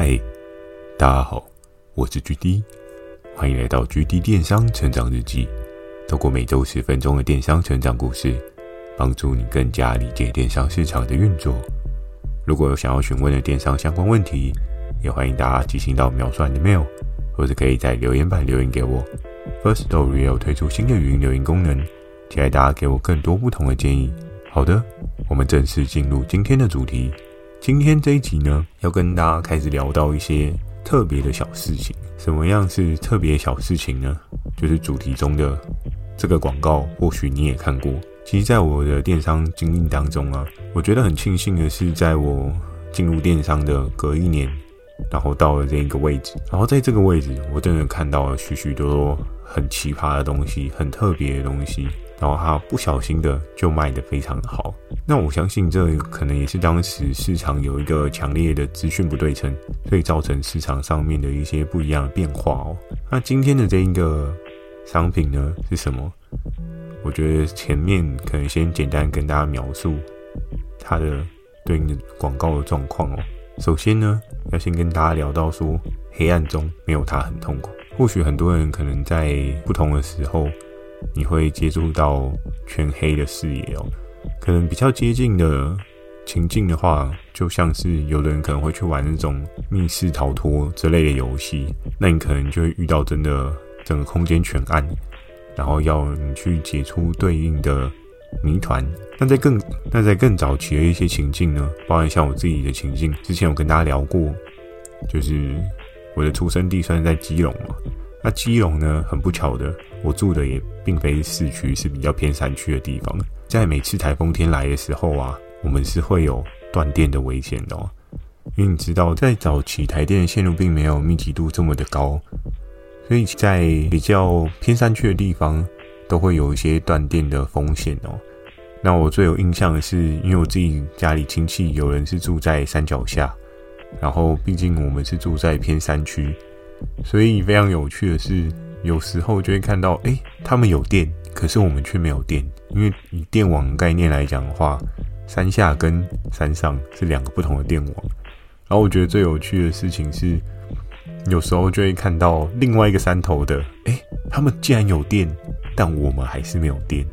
嗨，大家好，我是 GD，欢迎来到 GD 电商成长日记。透过每周十分钟的电商成长故事，帮助你更加理解电商市场的运作。如果有想要询问的电商相关问题，也欢迎大家寄信到描述栏的 mail，或者可以在留言板留言给我。Firstory 有推出新的语音留言功能，期待大家给我更多不同的建议。好的，我们正式进入今天的主题。今天这一集呢，要跟大家开始聊到一些特别的小事情。什么样是特别小事情呢？就是主题中的这个广告，或许你也看过。其实，在我的电商经历当中啊，我觉得很庆幸的是，在我进入电商的隔一年，然后到了这一个位置，然后在这个位置，我真的看到了许许多多很奇葩的东西，很特别的东西。然后他不小心的就卖得非常好，那我相信这可能也是当时市场有一个强烈的资讯不对称，所以造成市场上面的一些不一样的变化哦。那今天的这一个商品呢是什么？我觉得前面可能先简单跟大家描述它的对应的广告的状况哦。首先呢，要先跟大家聊到说，黑暗中没有它很痛苦。或许很多人可能在不同的时候。你会接触到全黑的视野哦，可能比较接近的情境的话，就像是有的人可能会去玩那种密室逃脱之类的游戏，那你可能就会遇到真的整个空间全暗，然后要你去解出对应的谜团。那在更那在更早期的一些情境呢，包含像我自己的情境，之前有跟大家聊过，就是我的出生地算是在基隆嘛。那基隆呢，很不巧的，我住的也并非市区，是比较偏山区的地方。在每次台风天来的时候啊，我们是会有断电的危险哦。因为你知道，在早期台电的线路并没有密集度这么的高，所以在比较偏山区的地方，都会有一些断电的风险哦。那我最有印象的是，因为我自己家里亲戚有人是住在山脚下，然后毕竟我们是住在偏山区。所以非常有趣的是，有时候就会看到，哎，他们有电，可是我们却没有电。因为以电网概念来讲的话，山下跟山上是两个不同的电网。然后我觉得最有趣的事情是，有时候就会看到另外一个山头的，哎，他们竟然有电，但我们还是没有电。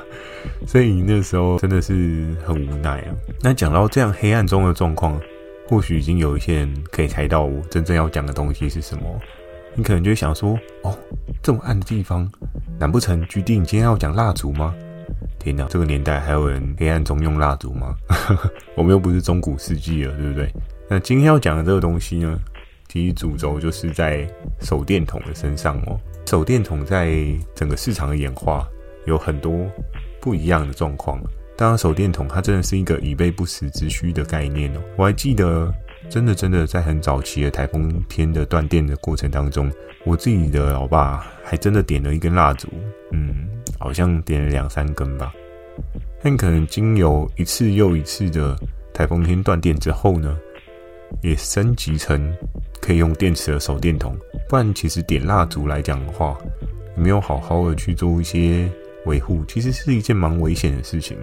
所以那时候真的是很无奈啊。那讲到这样黑暗中的状况。或许已经有一些人可以猜到我真正要讲的东西是什么。你可能就会想说：“哦，这么暗的地方，难不成居定今天要讲蜡烛吗？”天哪，这个年代还有人黑暗中用蜡烛吗？我们又不是中古世纪了，对不对？那今天要讲的这个东西呢，其实主轴就是在手电筒的身上哦。手电筒在整个市场的演化有很多不一样的状况。当然，手电筒它真的是一个以备不时之需的概念哦。我还记得，真的真的在很早期的台风天的断电的过程当中，我自己的老爸还真的点了一根蜡烛，嗯，好像点了两三根吧。但可能经由一次又一次的台风天断电之后呢，也升级成可以用电池的手电筒。不然，其实点蜡烛来讲的话，没有好好的去做一些维护，其实是一件蛮危险的事情。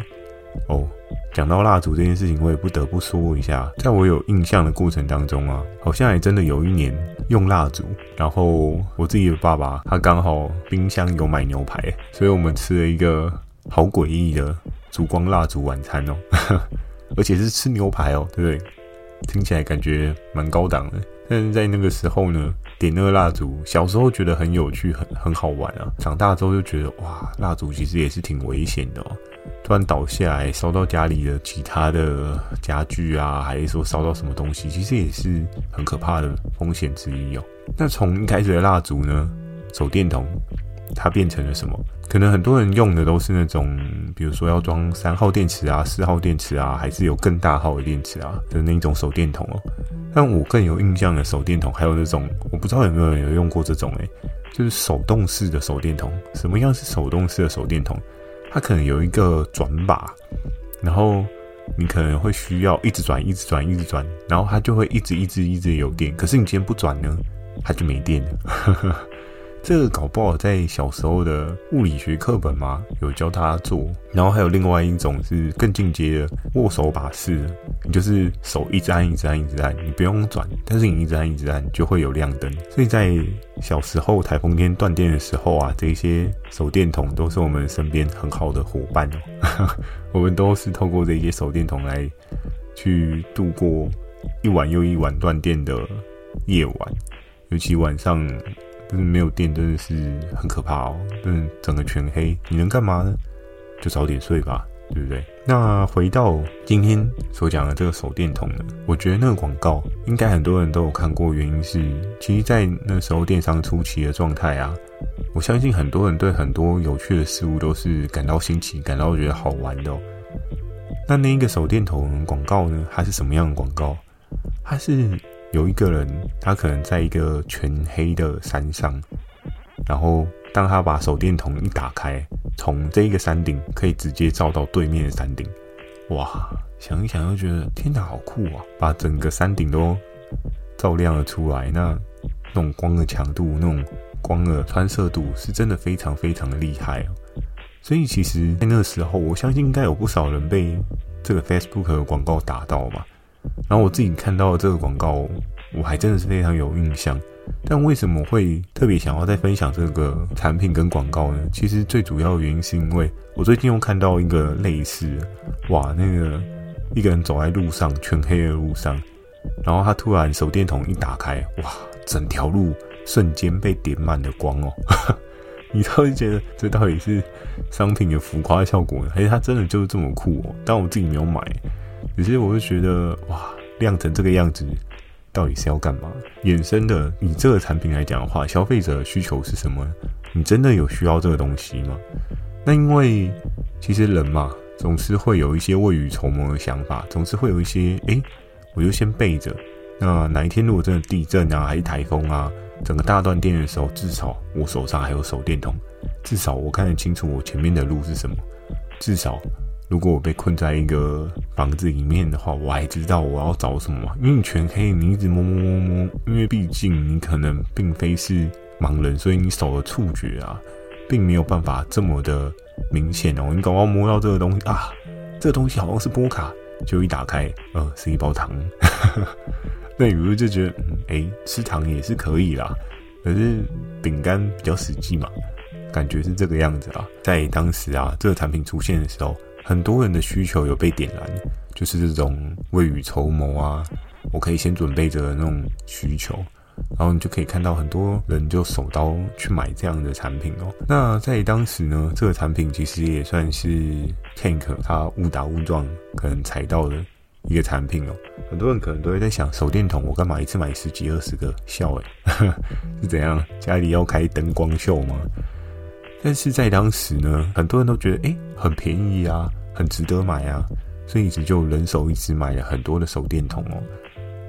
哦，讲到蜡烛这件事情，我也不得不说一下，在我有印象的过程当中啊，好像还真的有一年用蜡烛，然后我自己的爸爸他刚好冰箱有买牛排，所以我们吃了一个好诡异的烛光蜡烛晚餐哦，而且是吃牛排哦，对不对？听起来感觉蛮高档的，但是在那个时候呢，点那个蜡烛，小时候觉得很有趣，很很好玩啊，长大之后就觉得哇，蜡烛其实也是挺危险的哦。突然倒下来，烧到家里的其他的家具啊，还是说烧到什么东西，其实也是很可怕的风险之一哦。那从一开始的蜡烛呢，手电筒，它变成了什么？可能很多人用的都是那种，比如说要装三号电池啊、四号电池啊，还是有更大号的电池啊的那种手电筒哦。但我更有印象的手电筒，还有那种，我不知道有没有人有用过这种诶，就是手动式的手电筒。什么样是手动式的手电筒？它可能有一个转把，然后你可能会需要一直转、一直转、一直转，然后它就会一直、一直、一直有电。可是你今天不转呢，它就没电了。这个搞不好在小时候的物理学课本嘛，有教他做。然后还有另外一种是更进阶的握手把式，你就是手一直按、一直按、一直按，你不用转，但是你一直按、一直按就会有亮灯。所以在小时候台风天断电的时候啊，这些手电筒都是我们身边很好的伙伴哦。我们都是透过这些手电筒来去度过一晚又一晚断电的夜晚，尤其晚上。就是没有电，真的是很可怕哦。嗯，整个全黑，你能干嘛呢？就早点睡吧，对不对？那回到今天所讲的这个手电筒呢，我觉得那个广告应该很多人都有看过。原因是，其实，在那时候电商初期的状态啊，我相信很多人对很多有趣的事物都是感到新奇，感到觉得好玩的哦。那那一个手电筒广告呢，它是什么样的广告？它是。有一个人，他可能在一个全黑的山上，然后当他把手电筒一打开，从这一个山顶可以直接照到对面的山顶。哇，想一想就觉得天哪，好酷啊！把整个山顶都照亮了出来，那那种光的强度，那种光的穿射度，是真的非常非常的厉害哦。所以其实，在那个时候，我相信应该有不少人被这个 Facebook 的广告打到吧。然后我自己看到这个广告，我还真的是非常有印象。但为什么会特别想要再分享这个产品跟广告呢？其实最主要的原因是因为我最近又看到一个类似，哇，那个一个人走在路上，全黑的路上，然后他突然手电筒一打开，哇，整条路瞬间被点满了光哦。你都会觉得这到底是商品的浮夸效果呢，还是它真的就是这么酷哦？但我自己没有买。只是我就觉得，哇，亮成这个样子，到底是要干嘛？衍生的，以这个产品来讲的话，消费者的需求是什么？你真的有需要这个东西吗？那因为其实人嘛，总是会有一些未雨绸缪的想法，总是会有一些，诶，我就先备着。那哪一天如果真的地震啊，还是台风啊，整个大断电的时候，至少我手上还有手电筒，至少我看得清楚我前面的路是什么，至少。如果我被困在一个房子里面的话，我还知道我要找什么吗？因为你全黑，你一直摸摸摸摸，因为毕竟你可能并非是盲人，所以你手的触觉啊，并没有办法这么的明显哦。你刚刚摸到这个东西啊，这个东西好像是波卡，就一打开，呃，是一包糖。那有时候就觉得，嗯，哎，吃糖也是可以啦，可是饼干比较实际嘛，感觉是这个样子啊。在当时啊，这个产品出现的时候。很多人的需求有被点燃，就是这种未雨绸缪啊，我可以先准备着那种需求，然后你就可以看到很多人就手刀去买这样的产品哦。那在当时呢，这个产品其实也算是 Tank 他误打误撞可能踩到的一个产品哦。很多人可能都会在想，手电筒我干嘛一次买十几二十个？笑诶，是怎样？家里要开灯光秀吗？但是在当时呢，很多人都觉得诶，很便宜啊，很值得买啊，所以一直就人手一直买了很多的手电筒哦。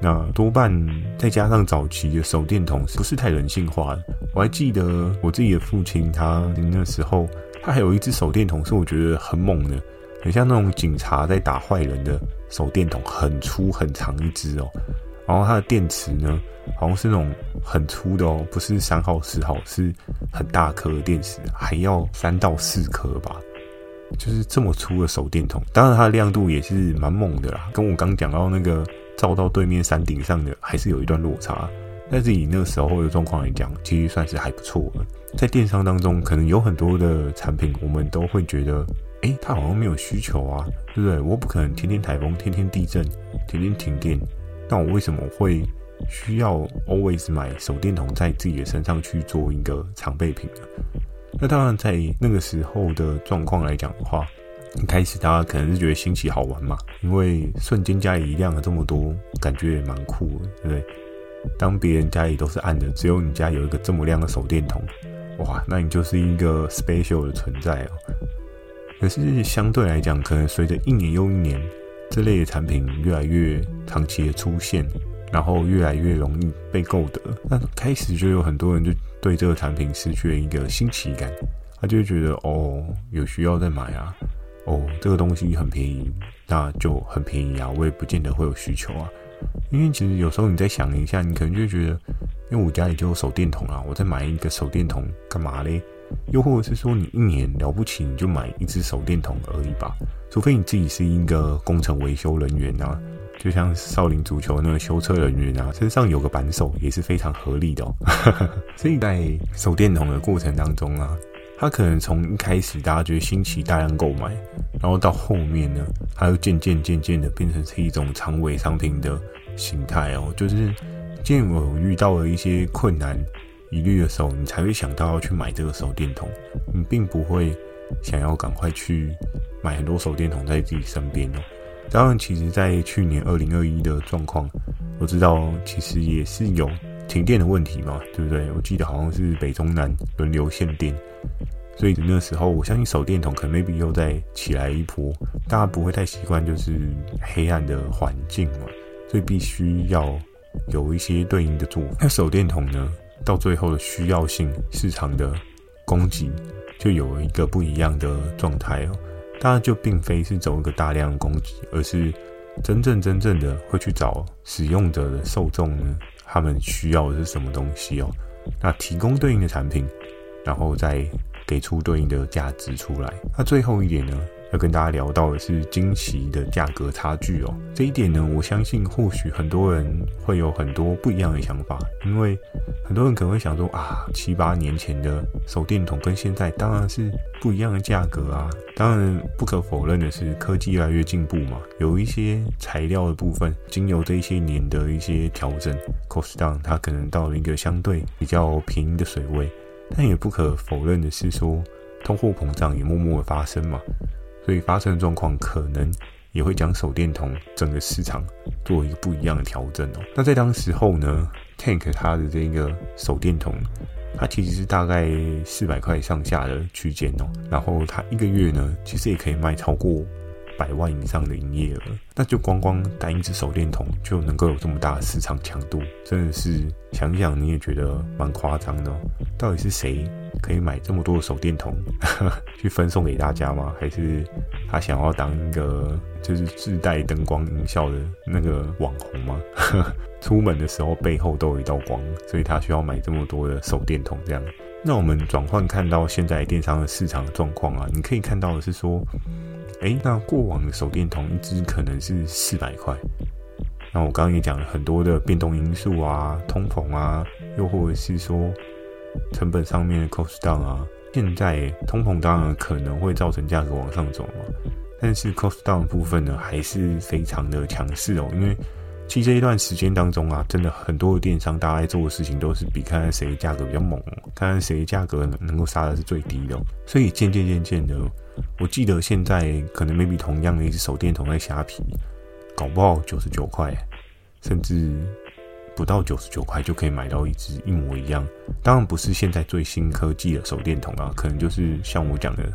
那多半再加上早期的手电筒不是太人性化的。我还记得我自己的父亲，他那时候他还有一只手电筒是我觉得很猛的，很像那种警察在打坏人的手电筒，很粗很长一支哦。然后它的电池呢，好像是那种很粗的哦，不是三号四号，是很大颗的电池，还要三到四颗吧，就是这么粗的手电筒。当然它的亮度也是蛮猛的啦，跟我刚讲到那个照到对面山顶上的还是有一段落差。但是以那个时候的状况来讲，其实算是还不错了。在电商当中，可能有很多的产品，我们都会觉得，诶，它好像没有需求啊，对不对？我不可能天天台风，天天地震，天天停电。那我为什么会需要 always 买手电筒在自己的身上去做一个常备品呢？那当然，在那个时候的状况来讲的话，一开始大家可能是觉得新奇好玩嘛，因为瞬间家里一亮了这么多，感觉也蛮酷的，对不对？当别人家里都是暗的，只有你家有一个这么亮的手电筒，哇，那你就是一个 special 的存在哦。可是相对来讲，可能随着一年又一年。这类的产品越来越长期的出现，然后越来越容易被购得，那开始就有很多人就对这个产品失去了一个新奇感，他就会觉得哦，有需要再买啊，哦，这个东西很便宜，那就很便宜啊，我也不见得会有需求啊，因为其实有时候你再想一下，你可能就觉得因为我家里就有手电筒啊，我再买一个手电筒干嘛嘞？又或者是说，你一年了不起，你就买一支手电筒而已吧。除非你自己是一个工程维修人员啊，就像少林足球那个修车人员啊，身上有个扳手也是非常合理的哦。所以在手电筒的过程当中啊，它可能从一开始大家觉得新奇，大量购买，然后到后面呢，它又渐渐渐渐的变成是一种长尾商品的形态哦，就是见我遇到了一些困难。疑虑的时候，你才会想到要去买这个手电筒。你并不会想要赶快去买很多手电筒在自己身边哦。当然，其实，在去年二零二一的状况，我知道其实也是有停电的问题嘛，对不对？我记得好像是北中南轮流限电，所以那时候我相信手电筒可能 maybe 又再起来一波。大家不会太习惯就是黑暗的环境嘛，所以必须要有一些对应的做法。那手电筒呢？到最后的需要性市场的供给就有了一个不一样的状态哦，当然就并非是走一个大量供给，而是真正真正的会去找使用者的受众呢，他们需要的是什么东西哦，那提供对应的产品，然后再给出对应的价值出来。那最后一点呢？要跟大家聊到的是惊奇的价格差距哦，这一点呢，我相信或许很多人会有很多不一样的想法，因为很多人可能会想说啊，七八年前的手电筒跟现在当然是不一样的价格啊。当然不可否认的是，科技越来越进步嘛，有一些材料的部分，经由这些年的一些调整，cost down，它可能到了一个相对比较便宜的水位。但也不可否认的是说，通货膨胀也默默的发生嘛。所以发生的状况可能也会将手电筒整个市场做一个不一样的调整哦。那在当时候呢，Tank 它的这个手电筒，它其实是大概四百块上下的区间哦。然后它一个月呢，其实也可以卖超过百万以上的营业额。那就光光单一支手电筒就能够有这么大的市场强度，真的是想想你也觉得蛮夸张的。到底是谁？可以买这么多的手电筒 去分送给大家吗？还是他想要当一个就是自带灯光音效的那个网红吗？出门的时候背后都有一道光，所以他需要买这么多的手电筒这样。那我们转换看到现在电商的市场状况啊，你可以看到的是说，诶，那过往的手电筒一支可能是四百块，那我刚刚也讲了很多的变动因素啊，通膨啊，又或者是说。成本上面的 cost down 啊，现在通膨当然可能会造成价格往上走嘛，但是 cost down 的部分呢，还是非常的强势哦。因为其实这一段时间当中啊，真的很多的电商大家在做的事情都是比看看谁价格比较猛，看看谁价格能能够杀的是最低的。所以渐渐渐渐的，我记得现在可能 maybe 同样的一支手电筒在虾皮，搞不好九十九块，甚至。不到九十九块就可以买到一支一模一样，当然不是现在最新科技的手电筒啊，可能就是像我讲的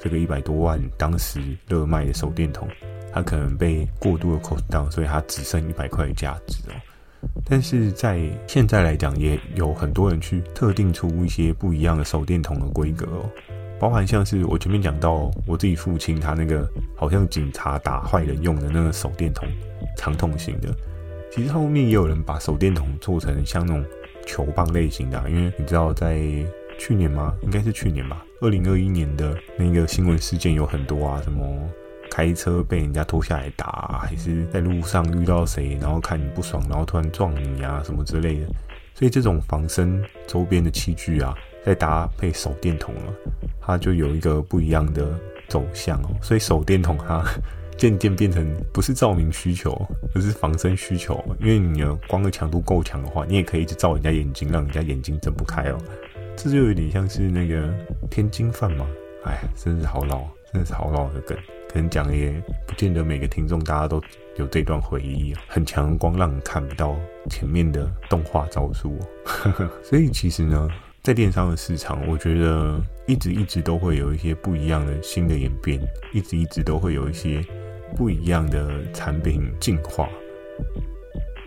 这个一百多万当时热卖的手电筒，它可能被过度的 cost down，所以它只剩一百块的价值哦。但是在现在来讲，也有很多人去特定出一些不一样的手电筒的规格哦，包含像是我前面讲到我自己父亲他那个好像警察打坏人用的那个手电筒，长筒型的。其实后面也有人把手电筒做成像那种球棒类型的，因为你知道在去年吗？应该是去年吧。二零二一年的那个新闻事件有很多啊，什么开车被人家拖下来打，还是在路上遇到谁，然后看你不爽，然后突然撞你啊，什么之类的。所以这种防身周边的器具啊，再搭配手电筒啊，它就有一个不一样的走向哦。所以手电筒它。渐渐变成不是照明需求，而是防身需求。因为你的光的强度够强的话，你也可以一直照人家眼睛，让人家眼睛睁不开哦。这就有点像是那个天津饭嘛。哎，真是好老，真的是好老的梗。可能讲也不见得每个听众大家都有这段回忆。很强光让你看不到前面的动画招数。所以其实呢，在电商的市场，我觉得一直一直都会有一些不一样的新的演变，一直一直都会有一些。不一样的产品进化，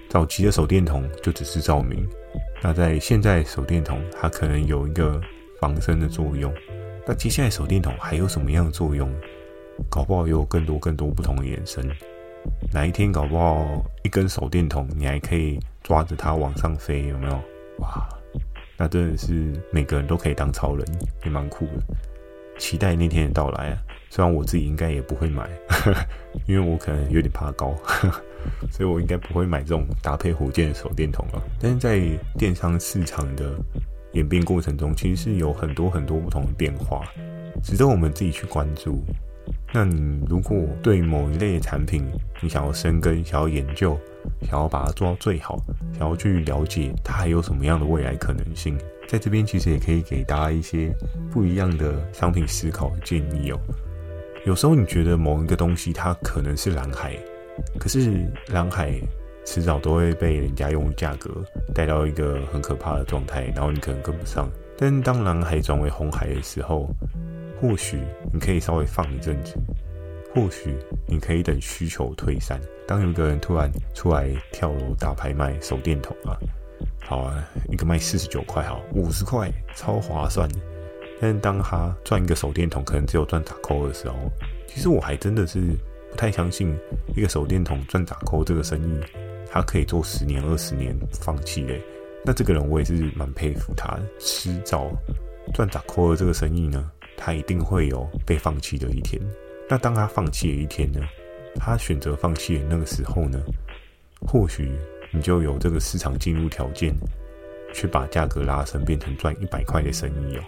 早期的手电筒就只是照明，那在现在手电筒它可能有一个防身的作用。那接下来手电筒还有什么样的作用？搞不好有更多更多不同的延伸。哪一天搞不好一根手电筒你还可以抓着它往上飞，有没有？哇，那真的是每个人都可以当超人，也蛮酷的。期待那天的到来啊！虽然我自己应该也不会买，因为我可能有点怕高，所以我应该不会买这种搭配火箭的手电筒啊。但是在电商市场的演变过程中，其实是有很多很多不同的变化，值得我们自己去关注。那你如果对某一类产品，你想要深耕，想要研究，想要把它做到最好，想要去了解它还有什么样的未来可能性，在这边其实也可以给大家一些不一样的商品思考的建议哦。有时候你觉得某一个东西它可能是蓝海，可是蓝海迟早都会被人家用价格带到一个很可怕的状态，然后你可能跟不上。但当蓝海转为红海的时候，或许你可以稍微放一阵子，或许你可以等需求退散。当有一个人突然出来跳楼大拍卖手电筒啊，好啊，一个卖四十九块，好，五十块，超划算。但是当他赚一个手电筒可能只有赚打扣的时候，其实我还真的是不太相信一个手电筒赚打扣这个生意，他可以做十年二十年放弃嘞。那这个人我也是蛮佩服他的，迟早赚打扣的这个生意呢，他一定会有被放弃的一天。那当他放弃的一天呢？他选择放弃的那个时候呢？或许你就有这个市场进入条件，去把价格拉升，变成赚一百块的生意哦。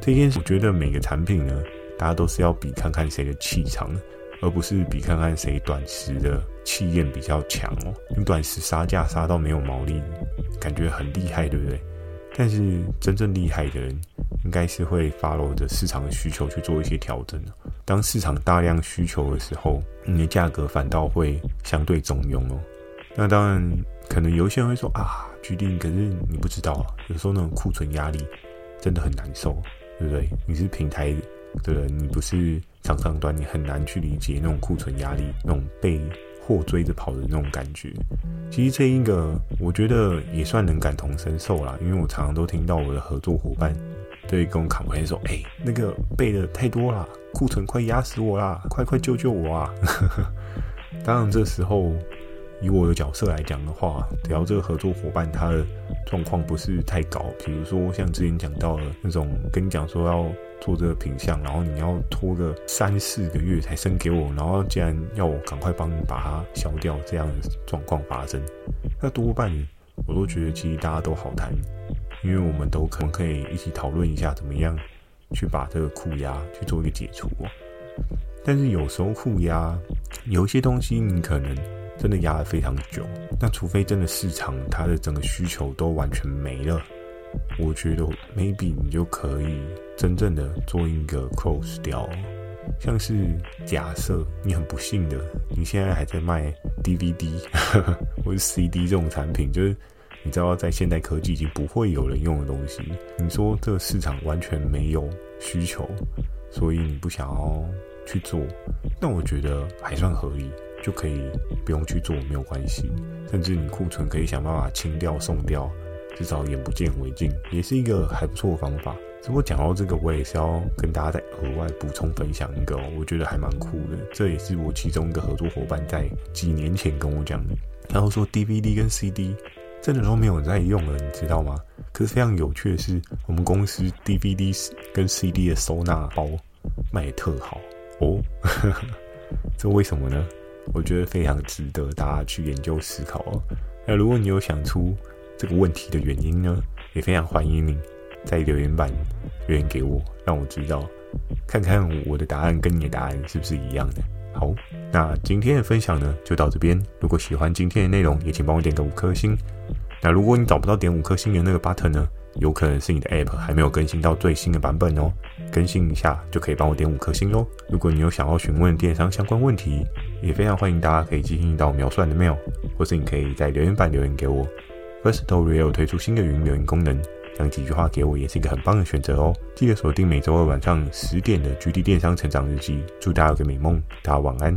这件事，我觉得每个产品呢，大家都是要比看看谁的气场，而不是比看看谁短时的气焰比较强哦。你短时杀价杀到没有毛利，感觉很厉害，对不对？但是真正厉害的人，应该是会 follow 着市场的需求去做一些调整。当市场大量需求的时候，你的价格反倒会相对中庸哦。那当然，可能有些人会说啊，决定，可是你不知道啊，有时候那种库存压力真的很难受，对不对？你是平台的人，你不是厂商端，你很难去理解那种库存压力，那种被。货追着跑的那种感觉，其实这一个我觉得也算能感同身受啦，因为我常常都听到我的合作伙伴对跟我卡牌说：“哎、那个备的太多了，库存快压死我啦，快快救救我啊！” 当然这时候。以我的角色来讲的话，只要这个合作伙伴他的状况不是太高，比如说像之前讲到的那种，跟你讲说要做这个品相，然后你要拖个三四个月才生给我，然后竟然要我赶快帮你把它消掉，这样的状况发生，那多半我都觉得其实大家都好谈，因为我们都可能可以一起讨论一下怎么样去把这个库压去做一个解除。但是有时候库压有一些东西你可能。真的压了非常久，那除非真的市场它的整个需求都完全没了，我觉得 maybe 你就可以真正的做一个 close 掉。像是假设你很不幸的，你现在还在卖 DVD 或者 CD 这种产品，就是你知道在现代科技已经不会有人用的东西，你说这个市场完全没有需求，所以你不想要去做，那我觉得还算合理。就可以不用去做，没有关系。甚至你库存可以想办法清掉、送掉，至少眼不见为净，也是一个还不错的方法。只不过讲到这个，我也是要跟大家再额外补充分享一个，我觉得还蛮酷的。这也是我其中一个合作伙伴在几年前跟我讲的。然后说 DVD 跟 CD 真的都没有人在用了，你知道吗？可是非常有趣的是，我们公司 DVD 跟 CD 的收纳包卖得特好哦。这为什么呢？我觉得非常值得大家去研究思考哦。那如果你有想出这个问题的原因呢，也非常欢迎你在留言板留言给我，让我知道，看看我的答案跟你的答案是不是一样的。好，那今天的分享呢就到这边。如果喜欢今天的内容，也请帮我点个五颗星。那如果你找不到点五颗星的那个 button 呢，有可能是你的 app 还没有更新到最新的版本哦。更新一下就可以帮我点五颗星喽。如果你有想要询问电商相关问题，也非常欢迎大家可以寄信到描述的 mail，或是你可以在留言板留言给我。Firstory 有推出新的语音留言功能，讲几句话给我也是一个很棒的选择哦。记得锁定每周二晚上十点的 GD 电商成长日记。祝大家有个美梦，大家晚安。